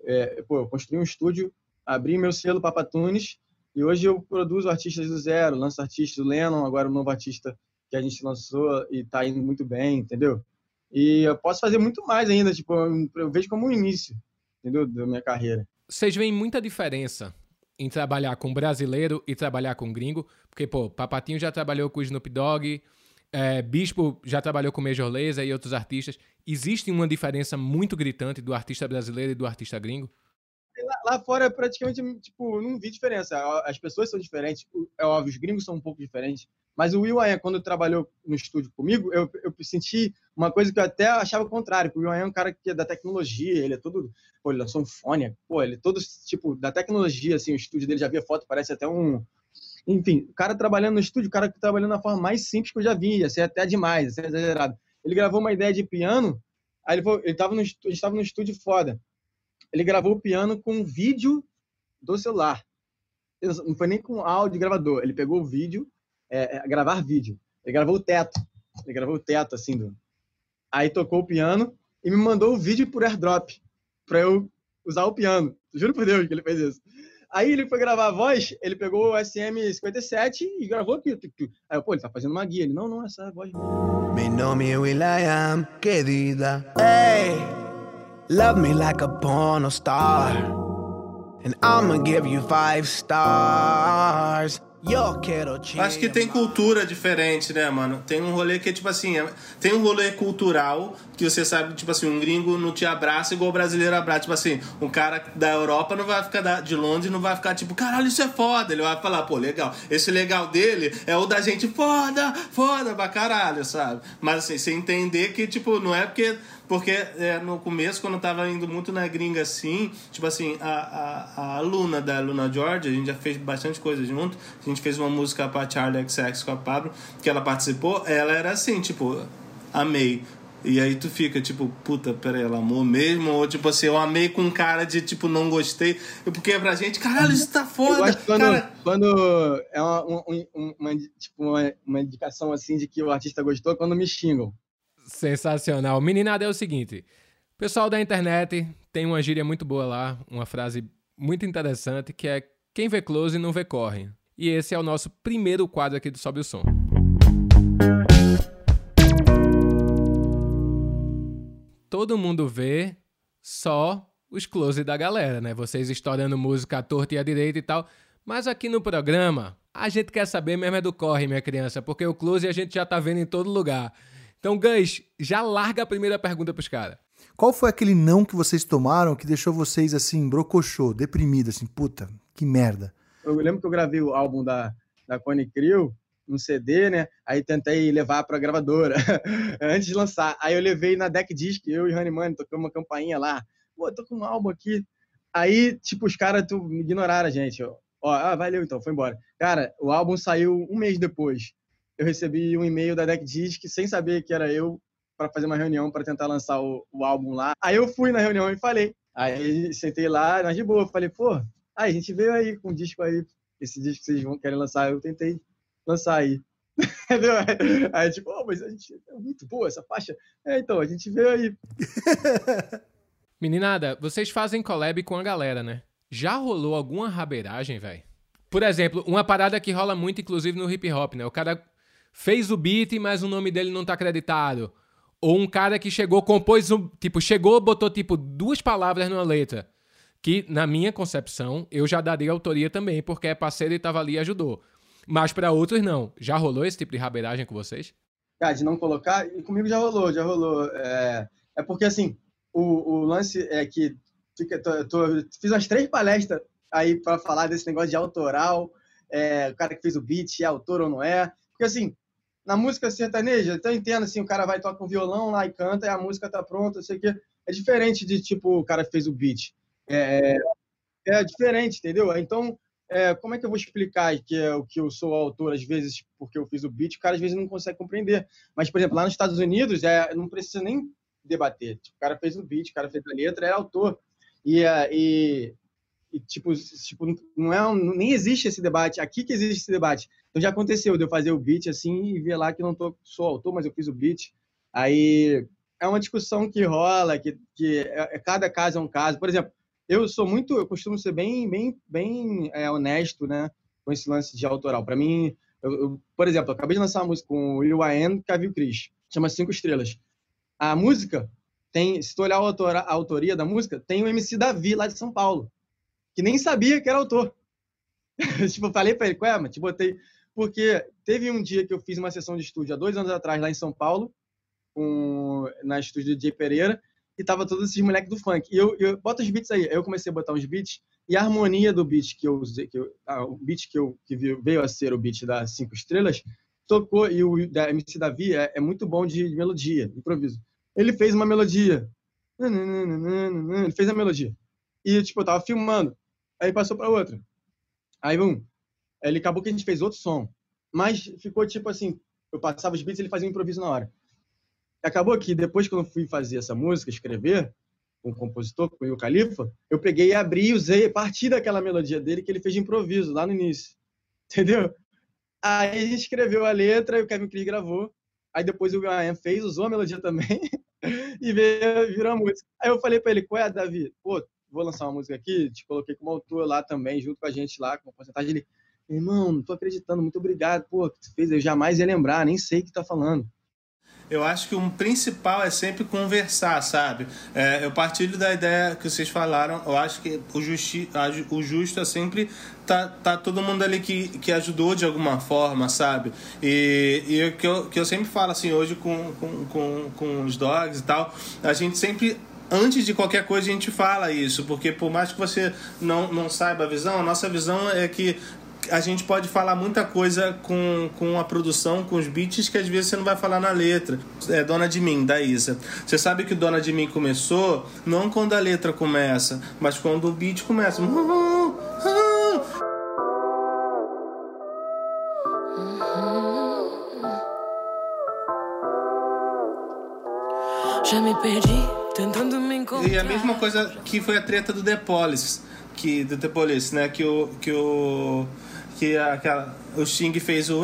É, pô, eu construí um estúdio, abri meu selo Papatunes e hoje eu produzo artistas do zero, lanço artistas do Lennon, agora o um novo artista que a gente lançou e tá indo muito bem, entendeu? E eu posso fazer muito mais ainda, tipo, eu vejo como um início, entendeu, da minha carreira. Vocês veem muita diferença em trabalhar com brasileiro e trabalhar com gringo? Porque, pô, Papatinho já trabalhou com o Snoop Dogg, é, Bispo já trabalhou com Major Lazer e outros artistas. Existe uma diferença muito gritante do artista brasileiro e do artista gringo? Lá, lá fora, praticamente, tipo, não vi diferença. As pessoas são diferentes, é óbvio, os gringos são um pouco diferentes. Mas o Will quando trabalhou no estúdio comigo, eu, eu senti uma coisa que eu até achava o contrário. O Will é um cara que é da tecnologia, ele é todo... Pô, ele lançou um fone, pô, ele é todo, tipo, da tecnologia, assim, o estúdio dele já via foto, parece até um... Enfim, o cara trabalhando no estúdio, o cara trabalhando da forma mais simples que eu já vi, assim, até demais, assim, exagerado. Ele gravou uma ideia de piano, aí ele, falou, ele tava no, a gente estava no estúdio foda. Ele gravou o piano com um vídeo do celular. Não foi nem com áudio gravador. Ele pegou o vídeo, é, é, gravar vídeo. Ele gravou o teto. Ele gravou o teto, assim. Do... Aí tocou o piano e me mandou o vídeo por airdrop para eu usar o piano. Juro por Deus que ele fez isso. Aí ele foi gravar a voz, ele pegou o SM57 e gravou aqui. Aí eu, pô, ele tá fazendo uma guia. Ele, não, não, essa é a voz. Mi nome é Will.i.am, querida. Hey, love me like a porno star. And I'ma give you five stars. Acho que tem cultura diferente, né, mano? Tem um rolê que é tipo assim, tem um rolê cultural que você sabe, tipo assim, um gringo não te abraça igual o brasileiro abraça. Tipo assim, um cara da Europa não vai ficar de Londres, não vai ficar tipo, caralho, isso é foda. Ele vai falar, pô, legal. Esse legal dele é o da gente foda, foda pra caralho, sabe? Mas assim, você entender que, tipo, não é porque porque é, no começo, quando eu tava indo muito na gringa assim, tipo assim, a, a, a Luna da Luna George, a gente já fez bastante coisa junto. A gente fez uma música pra Charlie XX com a Pablo, que ela participou. Ela era assim, tipo, amei. E aí tu fica, tipo, puta, peraí, ela amou mesmo? Ou tipo assim, eu amei com cara de, tipo, não gostei. Porque pra gente, caralho, isso tá foda. quando, cara... quando é uma, uma, uma, tipo, uma, uma indicação assim de que o artista gostou, quando me xingam. Sensacional. Meninada, é o seguinte. Pessoal da internet tem uma gíria muito boa lá, uma frase muito interessante, que é quem vê close não vê corre. E esse é o nosso primeiro quadro aqui do Sobe o Som. Todo mundo vê só os close da galera, né? Vocês estourando música à torta e à direita e tal. Mas aqui no programa, a gente quer saber mesmo é do corre, minha criança, porque o close a gente já tá vendo em todo lugar. Então, Gans, já larga a primeira pergunta pros caras. Qual foi aquele não que vocês tomaram que deixou vocês assim, brocochô, deprimido, assim, puta, que merda? Eu lembro que eu gravei o álbum da, da Cone Crew, um CD, né? Aí tentei levar pra gravadora antes de lançar. Aí eu levei na Deck Disc, eu e Honey Money, tocamos uma campainha lá. Pô, tô com um álbum aqui. Aí, tipo, os caras me ignoraram a gente. Ó, ah, valeu então, foi embora. Cara, o álbum saiu um mês depois eu recebi um e-mail da Deck Disc sem saber que era eu para fazer uma reunião para tentar lançar o, o, álbum lá. Aí eu fui na reunião e falei. Aí sentei lá, mas de boa, falei, pô, aí a gente veio aí com um disco aí, esse disco que vocês vão querem lançar, eu tentei lançar aí. Aí tipo, oh, mas a gente é muito boa essa faixa. É, então, a gente veio aí. Meninada, vocês fazem collab com a galera, né? Já rolou alguma rabeiragem, velho? Por exemplo, uma parada que rola muito, inclusive, no hip hop, né? O cara fez o beat, mas o nome dele não tá acreditado. Ou um cara que chegou, compôs, um, tipo, chegou, botou, tipo, duas palavras numa letra. Que, na minha concepção, eu já daria autoria também, porque é parceiro e tava ali e ajudou. Mas para outros, não. Já rolou esse tipo de rabeiragem com vocês? Cara, de não colocar, e comigo já rolou, já rolou. É, é porque, assim, o, o lance é que fica, tô, tô, fiz umas três palestras aí para falar desse negócio de autoral, é, o cara que fez o beat é autor ou não é. Porque, assim, na música sertaneja, então entendo assim, o cara vai tocar um violão lá e canta e a música tá pronta, sei que é diferente de tipo o cara fez o beat. É, é diferente, entendeu? Então, é, como é que eu vou explicar que é o que eu sou autor às vezes porque eu fiz o beat, o cara às vezes não consegue compreender. Mas, por exemplo, lá nos Estados Unidos, é, não precisa nem debater. Tipo, o cara fez o beat, o cara fez a letra, é autor. E, é, e, e tipo, tipo, não é, nem existe esse debate. Aqui que existe esse debate. Então já aconteceu de eu fazer o beat assim e ver lá que não tô, sou autor, mas eu fiz o beat. Aí é uma discussão que rola, que, que é, é, cada caso é um caso. Por exemplo, eu sou muito, eu costumo ser bem, bem, bem é, honesto, né, com esse lance de autoral. Para mim, eu, eu, por exemplo, eu acabei de lançar uma música com o Will I Am, Chris, chama Cinco Estrelas. A música tem, se tu olhar a, a autoria da música, tem o MC Davi lá de São Paulo, que nem sabia que era autor. tipo, eu falei para ele, ué, mas te botei. Porque teve um dia que eu fiz uma sessão de estúdio há dois anos atrás lá em São Paulo, com, na estúdio de Jay Pereira, e tava todos esses moleques do funk. E eu, eu bota os beats aí. Aí eu comecei a botar uns beats, e a harmonia do beat que eu usei, que eu, ah, o beat que, eu, que veio a ser o beat das cinco estrelas, tocou, e o da MC Davi é, é muito bom de, melodia, improviso. Ele fez uma melodia. Ele fez a melodia. E, tipo, eu tava filmando. Aí passou para outra. Aí, vamos. Ele acabou que a gente fez outro som. Mas ficou tipo assim: eu passava os beats ele fazia um improviso na hora. Acabou que depois que eu fui fazer essa música, escrever, com o compositor, com o Califa, eu peguei e abri e usei a partir daquela melodia dele que ele fez de improviso lá no início. Entendeu? Aí a gente escreveu a letra e o Kevin Cris gravou. Aí depois o Ian fez, usou a melodia também e veio, virou a música. Aí eu falei para ele, qual é, Davi? Pô, vou lançar uma música aqui, te coloquei como autor lá também, junto com a gente lá, com a porcentagem. Ele, irmão, não tô acreditando, muito obrigado, pô, que tu fez, eu jamais ia lembrar, nem sei o que tá falando. Eu acho que o principal é sempre conversar, sabe? É, eu partilho da ideia que vocês falaram. Eu acho que o, justi o justo é sempre tá, tá todo mundo ali que, que ajudou de alguma forma, sabe? E, e que, eu, que eu sempre falo assim, hoje com, com, com, com os dogs e tal, a gente sempre antes de qualquer coisa a gente fala isso, porque por mais que você não, não saiba a visão, a nossa visão é que a gente pode falar muita coisa com, com a produção, com os beats, que às vezes você não vai falar na letra. É Dona de Mim, da Isa. Você sabe que Dona de Mim começou não quando a letra começa, mas quando o beat começa. Já me perdi, tentando me encontrar. E a mesma coisa que foi a treta do The Police, que, do The Police, né? Que o. Que o que aquela, o Sting fez o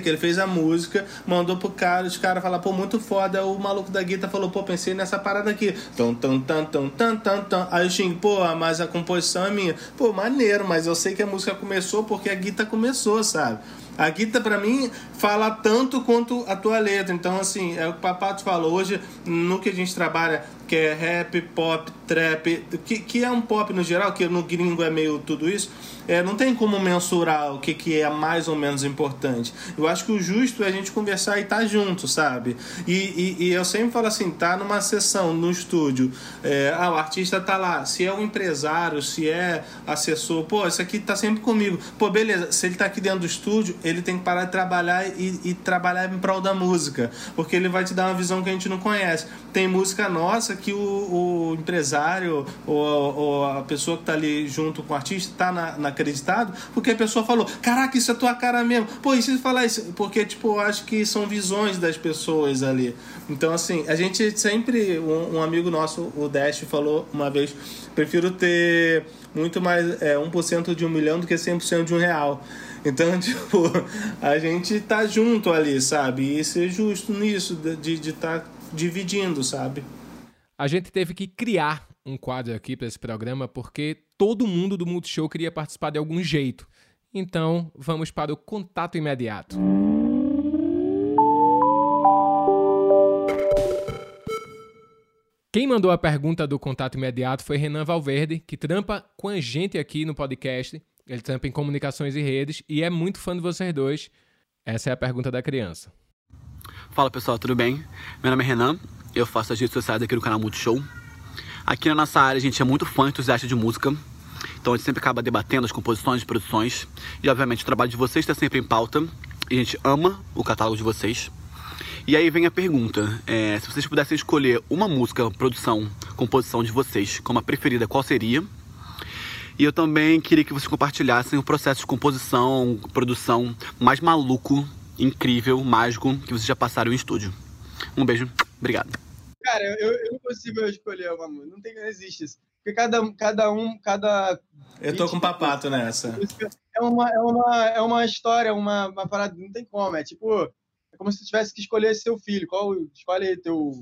que ele fez a música, mandou pro cara, os caras falaram, pô, muito foda. O maluco da guitarra falou, pô, pensei nessa parada aqui. Tum, tum, tum, tum, tum, tum, tum. Aí o Sting, pô, mas a composição é minha. Pô, maneiro, mas eu sei que a música começou porque a guitarra começou, sabe? A guitarra, para mim, fala tanto quanto a tua letra. Então, assim, é o que o Papato falou. Hoje, no que a gente trabalha, que é rap, pop, trap, que, que é um pop no geral, que no gringo é meio tudo isso é, não tem como mensurar o que, que é mais ou menos importante. Eu acho que o justo é a gente conversar e estar tá junto, sabe? E, e, e, eu sempre falo assim, tá numa sessão, no estúdio, é, ah, o artista tá lá, se é um empresário, se é assessor, pô, isso aqui tá sempre comigo. Pô, beleza, se ele tá aqui dentro do estúdio, ele tem que parar de trabalhar e, e trabalhar em prol da música, porque ele vai te dar uma visão que a gente não conhece. Tem música nossa que o, o empresário ou, ou, a pessoa que tá ali junto com o artista tá na, na acreditado, porque a pessoa falou: Caraca, isso é tua cara mesmo. Pô, e se falar isso? Porque, tipo, eu acho que são visões das pessoas ali. Então, assim, a gente sempre. Um, um amigo nosso, o Dash, falou uma vez: prefiro ter muito mais é, 1% de um milhão do que 100% de um real. Então, tipo, a gente tá junto ali, sabe? E ser justo nisso, de estar tá dividindo, sabe? A gente teve que criar um quadro aqui para esse programa porque todo mundo do Multishow queria participar de algum jeito. Então, vamos para o contato imediato. Quem mandou a pergunta do contato imediato foi Renan Valverde, que trampa com a gente aqui no podcast. Ele trampa em comunicações e redes e é muito fã de vocês dois. Essa é a pergunta da criança. Fala pessoal, tudo bem? Meu nome é Renan, eu faço as redes sociais aqui no canal Multishow. Aqui na nossa área a gente é muito fã entusiasta de música, então a gente sempre acaba debatendo as composições e produções. E obviamente o trabalho de vocês está sempre em pauta. E a gente ama o catálogo de vocês. E aí vem a pergunta: é, se vocês pudessem escolher uma música, produção, composição de vocês como a preferida, qual seria? E eu também queria que vocês compartilhassem o processo de composição, produção mais maluco, incrível, mágico que vocês já passaram em estúdio. Um beijo, obrigado. Cara, eu, eu não consigo escolher uma música. Não, tem, não existe isso. Porque cada, cada um, cada. Eu tô com papato nessa. É uma, é uma, é uma história, uma, uma parada. Não tem como. É tipo. É como se tu tivesse que escolher seu filho. Qual, escolhe aí teu,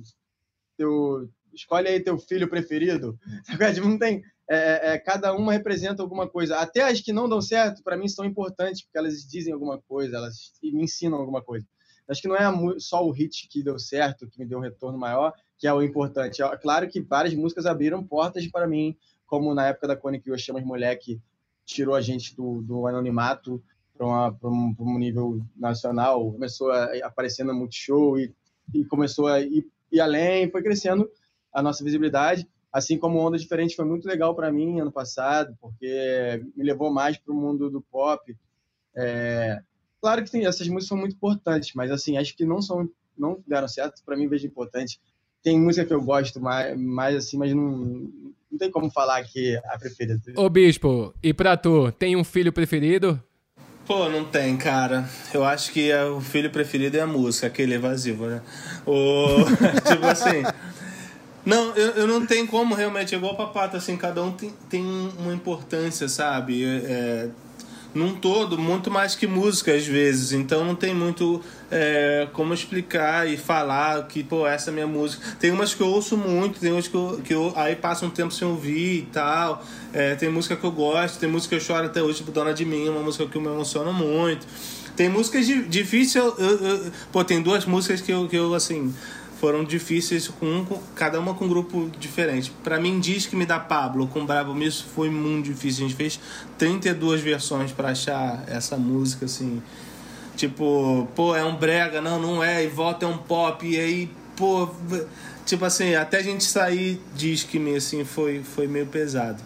teu, escolhe aí teu filho preferido. Tipo, não tem, é, é, é, cada uma representa alguma coisa. Até as que não dão certo, para mim, são importantes, porque elas dizem alguma coisa, elas me ensinam alguma coisa. Acho que não é só o hit que deu certo, que me deu um retorno maior, que é o importante. É claro que várias músicas abriram portas para mim, como na época da Cone que eu chamo moleque, tirou a gente do, do anonimato para um, um, nível nacional, começou a aparecer no Multishow e, e começou a ir, ir além, foi crescendo a nossa visibilidade. Assim como Onda Diferente foi muito legal para mim ano passado, porque me levou mais para o mundo do pop. É... Claro que tem, essas músicas são muito importantes, mas assim, acho que não são não deram certo, para mim vejo importante. Tem música que eu gosto mais, mais assim, mas não, não tem como falar que é a preferida. Ô Bispo, e pra tu, tem um filho preferido? Pô, não tem, cara. Eu acho que é o filho preferido é a música, aquele evasivo, né? O... tipo assim. Não, eu, eu não tenho como realmente, é igual o papato, assim, cada um tem, tem uma importância, sabe? É, num todo, muito mais que música às vezes, então não tem muito é, como explicar e falar que, pô, essa é minha música. Tem umas que eu ouço muito, tem umas que eu, que eu aí passo um tempo sem ouvir e tal. É, tem música que eu gosto, tem música que eu choro até hoje, tipo Dona de Mim, uma música que me emociona muito. Tem músicas difíceis, eu, pô, tem duas músicas que eu, que eu assim foram difíceis com, um, com cada uma com um grupo diferente. Para mim, diz que me dá Pablo com Bravo Misso foi muito difícil. A gente fez 32 versões para achar essa música assim. Tipo, pô, é um brega, não, não é, e volta é um pop, e aí, pô, tipo assim, até a gente sair diz que me assim foi foi meio pesado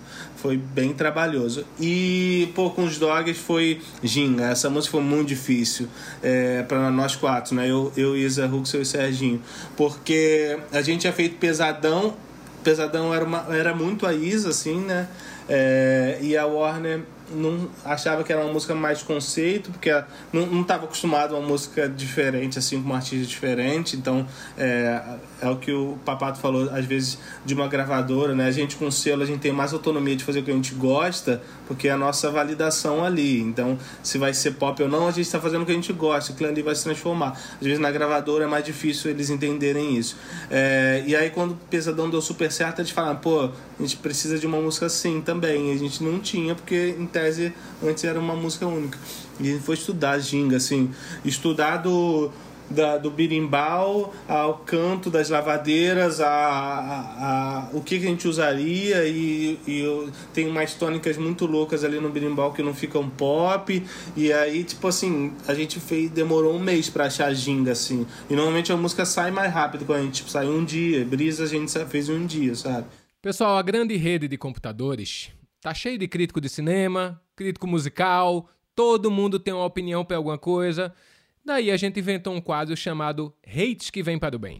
foi bem trabalhoso. E, pô, com os Dogs foi Ginga. Essa música foi muito difícil é, para nós quatro, né? Eu, eu Isa Ruxel e Serginho. Porque a gente tinha feito Pesadão. Pesadão era, uma, era muito a Isa, assim, né? É, e a Warner não achava que era uma música mais conceito, porque não estava acostumado a uma música diferente, assim, com um artista diferente. Então, é, é o que o Papato falou, às vezes, de uma gravadora, né? A gente com selo, a gente tem mais autonomia de fazer o que a gente gosta, porque é a nossa validação ali. Então, se vai ser pop ou não, a gente está fazendo o que a gente gosta, aquilo ali vai se transformar. Às vezes, na gravadora é mais difícil eles entenderem isso. É, e aí, quando o Pesadão deu super certo, eles falaram, pô, a gente precisa de uma música assim também. E a gente não tinha, porque tese antes era uma música única. E foi estudar ginga, assim, estudar do, da, do birimbau ao canto das lavadeiras, a, a, a, o que, a gente usaria e, e tem umas tônicas muito loucas ali no birimbau que não ficam pop. E aí tipo assim a gente fez demorou um mês para achar a ginga assim. E normalmente a música sai mais rápido quando a gente tipo, sai um dia. Brisa a gente fez um dia sabe? Pessoal a grande rede de computadores Tá cheio de crítico de cinema, crítico musical, todo mundo tem uma opinião para alguma coisa. Daí a gente inventou um quadro chamado Hates que Vem para o Bem.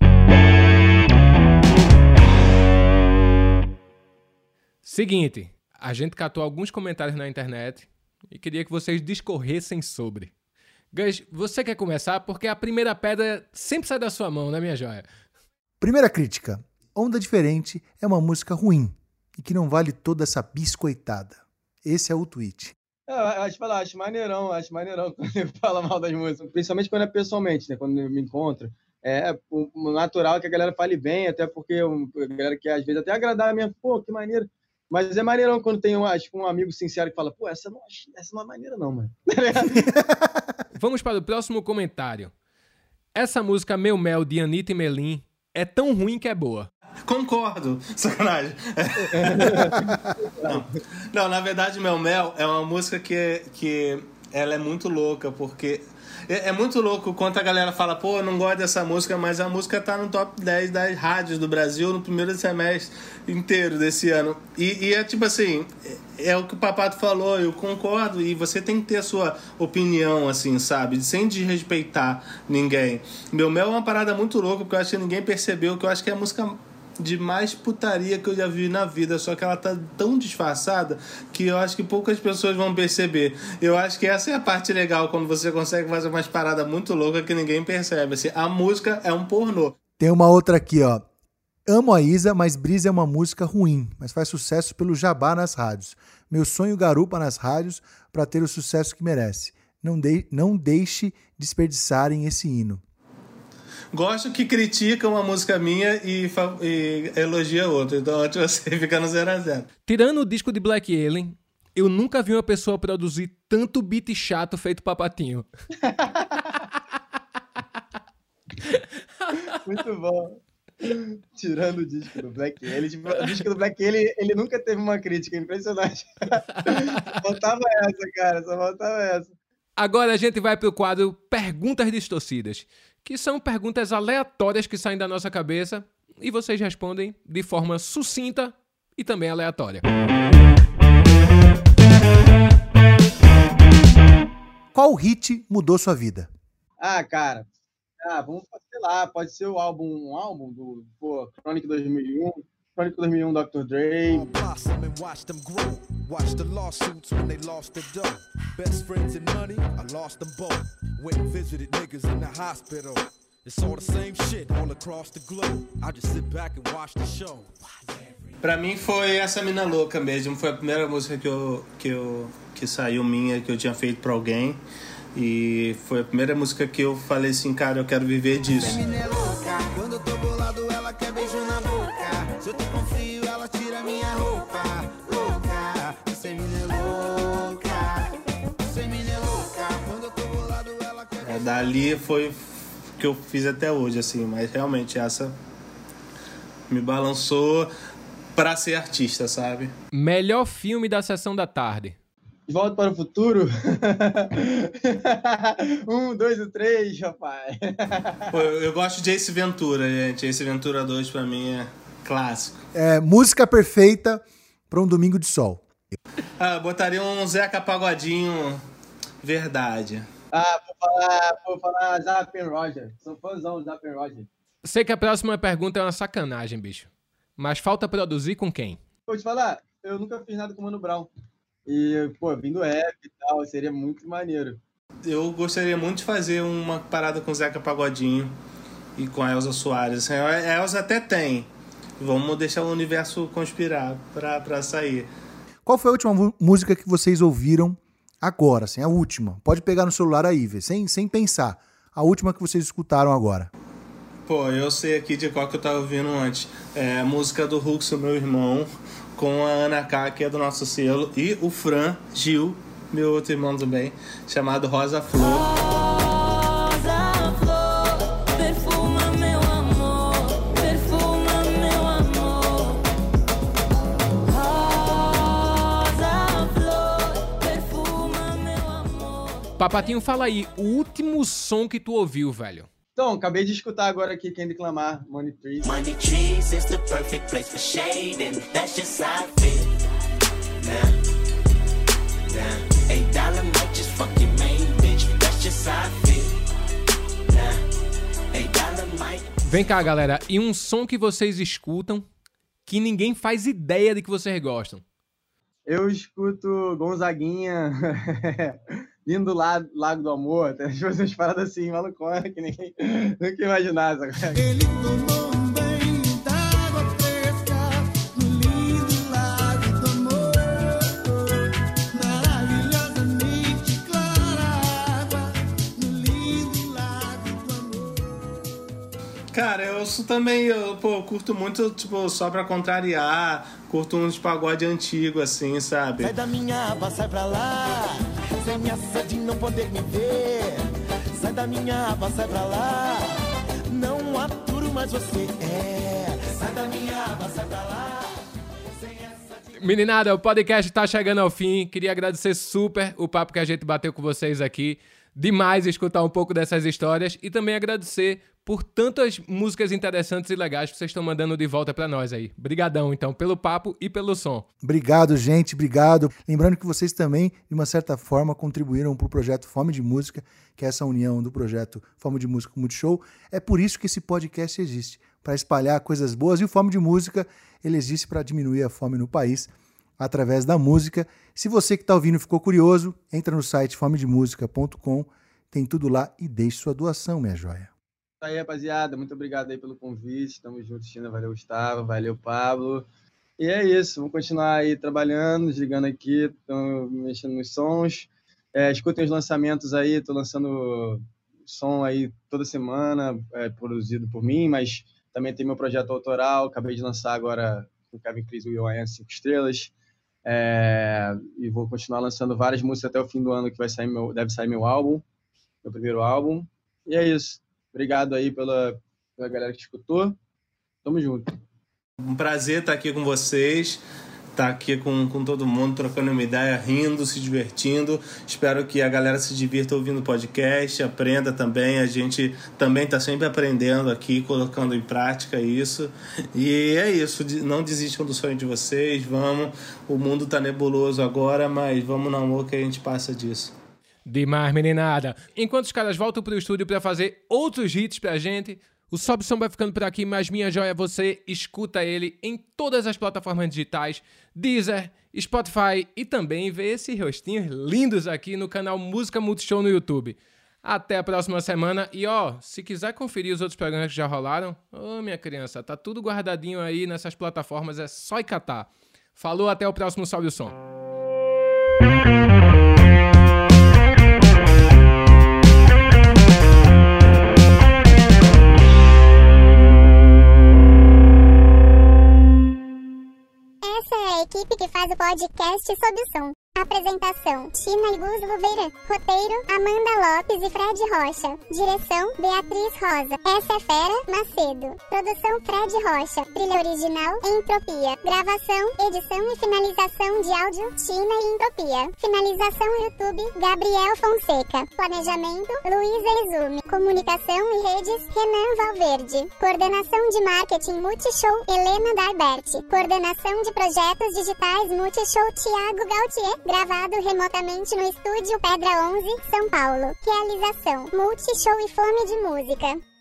Seguinte, a gente catou alguns comentários na internet e queria que vocês discorressem sobre. Gus, você quer começar? Porque a primeira pedra sempre sai da sua mão, né, minha joia? Primeira crítica. Onda Diferente é uma música ruim e que não vale toda essa biscoitada. Esse é o tweet. É, acho, falar, acho maneirão, acho maneirão quando ele fala mal das músicas, principalmente quando é pessoalmente, né? Quando me encontra. É natural que a galera fale bem, até porque a galera quer às vezes até agradar mesmo, pô, que maneiro. Mas é maneirão quando tem um, tipo, um amigo sincero que fala, pô, essa não, essa não é maneira não, mano. Vamos para o próximo comentário. Essa música Meu Mel de Anitta e Melim é tão ruim que é boa. Concordo. Sacanagem. não. não, na verdade, Mel Mel é uma música que, que ela é muito louca, porque é, é, muito louco quanto a galera fala, pô, eu não gosto dessa música, mas a música tá no top 10 das rádios do Brasil no primeiro semestre inteiro desse ano. E, e é tipo assim, é, é o que o Papato falou, eu concordo, e você tem que ter a sua opinião, assim, sabe? Sem desrespeitar ninguém. Meu Mel é uma parada muito louca, porque eu acho que ninguém percebeu, que eu acho que é a música de mais putaria que eu já vi na vida, só que ela tá tão disfarçada que eu acho que poucas pessoas vão perceber. Eu acho que essa é a parte legal quando você consegue fazer umas paradas muito loucas que ninguém percebe. Assim, a música é um pornô. Tem uma outra aqui, ó. Amo a Isa, mas Brisa é uma música ruim, mas faz sucesso pelo jabá nas rádios. Meu sonho garupa nas rádios para ter o sucesso que merece. Não, de, não deixe desperdiçarem esse hino. Gosto que critica uma música minha e, e elogia outra. Então ontem você fica no 0 a 0 Tirando o disco de Black Alien, eu nunca vi uma pessoa produzir tanto beat chato feito papatinho. Muito bom. Tirando o disco do Black Alien. Tipo, o disco do Black Alien, ele nunca teve uma crítica, impressionante. só faltava essa, cara, só faltava essa. Agora a gente vai para o quadro Perguntas Distorcidas, que são perguntas aleatórias que saem da nossa cabeça e vocês respondem de forma sucinta e também aleatória. Qual hit mudou sua vida? Ah, cara, ah, vamos, sei lá, pode ser o álbum, um álbum do pô, Chronic 2001, Chronic 2001 Dr. Dre. Watch the lawsuits when they lost the dough. Best friends and money, I lost them both. Went and visited niggas in the hospital. It's all the same shit all across the globe. I just sit back and watch the show. Pra mim foi essa mina louca mesmo. Foi a primeira música que eu, que eu que saiu minha que eu tinha feito pra alguém. E foi a primeira música que eu falei assim, cara, eu quero viver disso. Se eu tô com frio, ela tira minha roupa. Louca, você me louca. Você me louca. Quando eu tô bolado, ela quer é, Dali foi que eu fiz até hoje, assim, mas realmente essa me balançou para ser artista, sabe? Melhor filme da sessão da tarde. De volta para o futuro. um, dois e três, rapaz. Pô, eu, eu, gosto de Ace Ventura, gente. Ace Ventura 2 para mim é clássico. É, música perfeita para um domingo de sol. Ah, botaria um Zeca Pagodinho verdade. Ah, vou falar, vou falar Zap Roger. Sou fãzão do Zap Roger. Sei que a próxima pergunta é uma sacanagem, bicho. Mas falta produzir com quem? Vou te falar, eu nunca fiz nada com o Mano Brown. E, pô, vindo rap e tal, seria muito maneiro. Eu gostaria muito de fazer uma parada com o Zeca Pagodinho e com a Elza Soares. A Elza até tem. Vamos deixar o universo conspirar pra, pra sair. Qual foi a última música que vocês ouviram agora, assim, a última? Pode pegar no celular aí, ver, sem, sem pensar. A última que vocês escutaram agora. Pô, eu sei aqui de qual que eu tava ouvindo antes. É a música do Hulk, meu irmão com a Ana K, que é do nosso selo, e o Fran Gil, meu outro irmão também, chamado Rosa Flor. Papatinho, fala aí, o último som que tu ouviu, velho. Então, acabei de escutar agora aqui quem declamar Money Trees. Money Trees is the perfect place for shade and that's just how I feel. Nah, nah. Eight dollar might just fuck your main bitch, that's just how I feel. Nah, eight dollar might... Vem cá, galera, e um som que vocês escutam que ninguém faz ideia de que vocês gostam? Eu escuto Gonzaguinha... lindo lago, lago do amor, até as umas paradas assim, malucona, que ninguém nunca imaginava. Ele tomou Cara, eu sou também, eu pô, curto muito, tipo, só pra contrariar, curto uns pagode antigo, assim, sabe? Sai da minha aba, sai pra lá sem essa de não poder me ver. Sai da minha aba, sai pra lá. Não aturo mais você. É, sai da minha aba, sai pra lá. Meninada, o podcast tá chegando ao fim. Queria agradecer super o papo que a gente bateu com vocês aqui. Demais escutar um pouco dessas histórias e também agradecer por tantas músicas interessantes e legais que vocês estão mandando de volta para nós aí. Brigadão, então, pelo papo e pelo som. Obrigado, gente, obrigado. Lembrando que vocês também, de uma certa forma, contribuíram para o projeto Fome de Música, que é essa união do projeto Fome de Música com Multishow. É por isso que esse podcast existe, para espalhar coisas boas. E o Fome de Música, ele existe para diminuir a fome no país através da música. Se você que está ouvindo ficou curioso, entra no site fomedemusica.com, tem tudo lá e deixe sua doação, minha joia. Tá aí, rapaziada. Muito obrigado aí pelo convite. Tamo junto, China. Valeu, Gustavo. Valeu, Pablo. E é isso. Vamos continuar aí trabalhando, desligando aqui, mexendo nos sons. É, escutem os lançamentos aí. Tô lançando som aí toda semana, é, produzido por mim, mas também tem meu projeto autoral, acabei de lançar agora com o Kevin Cris e o Will 5 estrelas. É, e vou continuar lançando várias músicas até o fim do ano que vai sair meu, deve sair meu álbum, meu primeiro álbum. E é isso. Obrigado aí pela, pela galera que escutou. Tamo junto. Um prazer estar aqui com vocês estar aqui com, com todo mundo, trocando uma ideia, rindo, se divertindo. Espero que a galera se divirta ouvindo o podcast, aprenda também. A gente também está sempre aprendendo aqui, colocando em prática isso. E é isso, não desistam do sonho de vocês, vamos. O mundo está nebuloso agora, mas vamos no amor que a gente passa disso. Demais, meninada. Enquanto os caras voltam pro estúdio para fazer outros hits pra gente, o Sob Som vai ficando por aqui, mas minha joia, você escuta ele em todas as plataformas digitais, Deezer, Spotify e também vê esses rostinhos lindos aqui no canal Música Multishow no YouTube. Até a próxima semana e ó, se quiser conferir os outros programas que já rolaram, ô oh, minha criança, tá tudo guardadinho aí nessas plataformas, é só ir catar. Falou, até o próximo Salve o Som. Equipe que faz o podcast sob o som. Apresentação: Tina e Gus Luveira. Roteiro: Amanda Lopes e Fred Rocha. Direção: Beatriz Rosa. Essa é Fera Macedo. Produção: Fred Rocha. Trilha original: Entropia. Gravação, edição e finalização de áudio: Tina e Entropia. Finalização YouTube: Gabriel Fonseca. Planejamento: Luísa Exume. Comunicação e redes: Renan Valverde. Coordenação de marketing Multishow: Helena Darberti. Coordenação de projetos digitais Multishow: Thiago Gautier gravado remotamente no estúdio Pedra 11, São Paulo. Realização: Multishow e Fome de Música.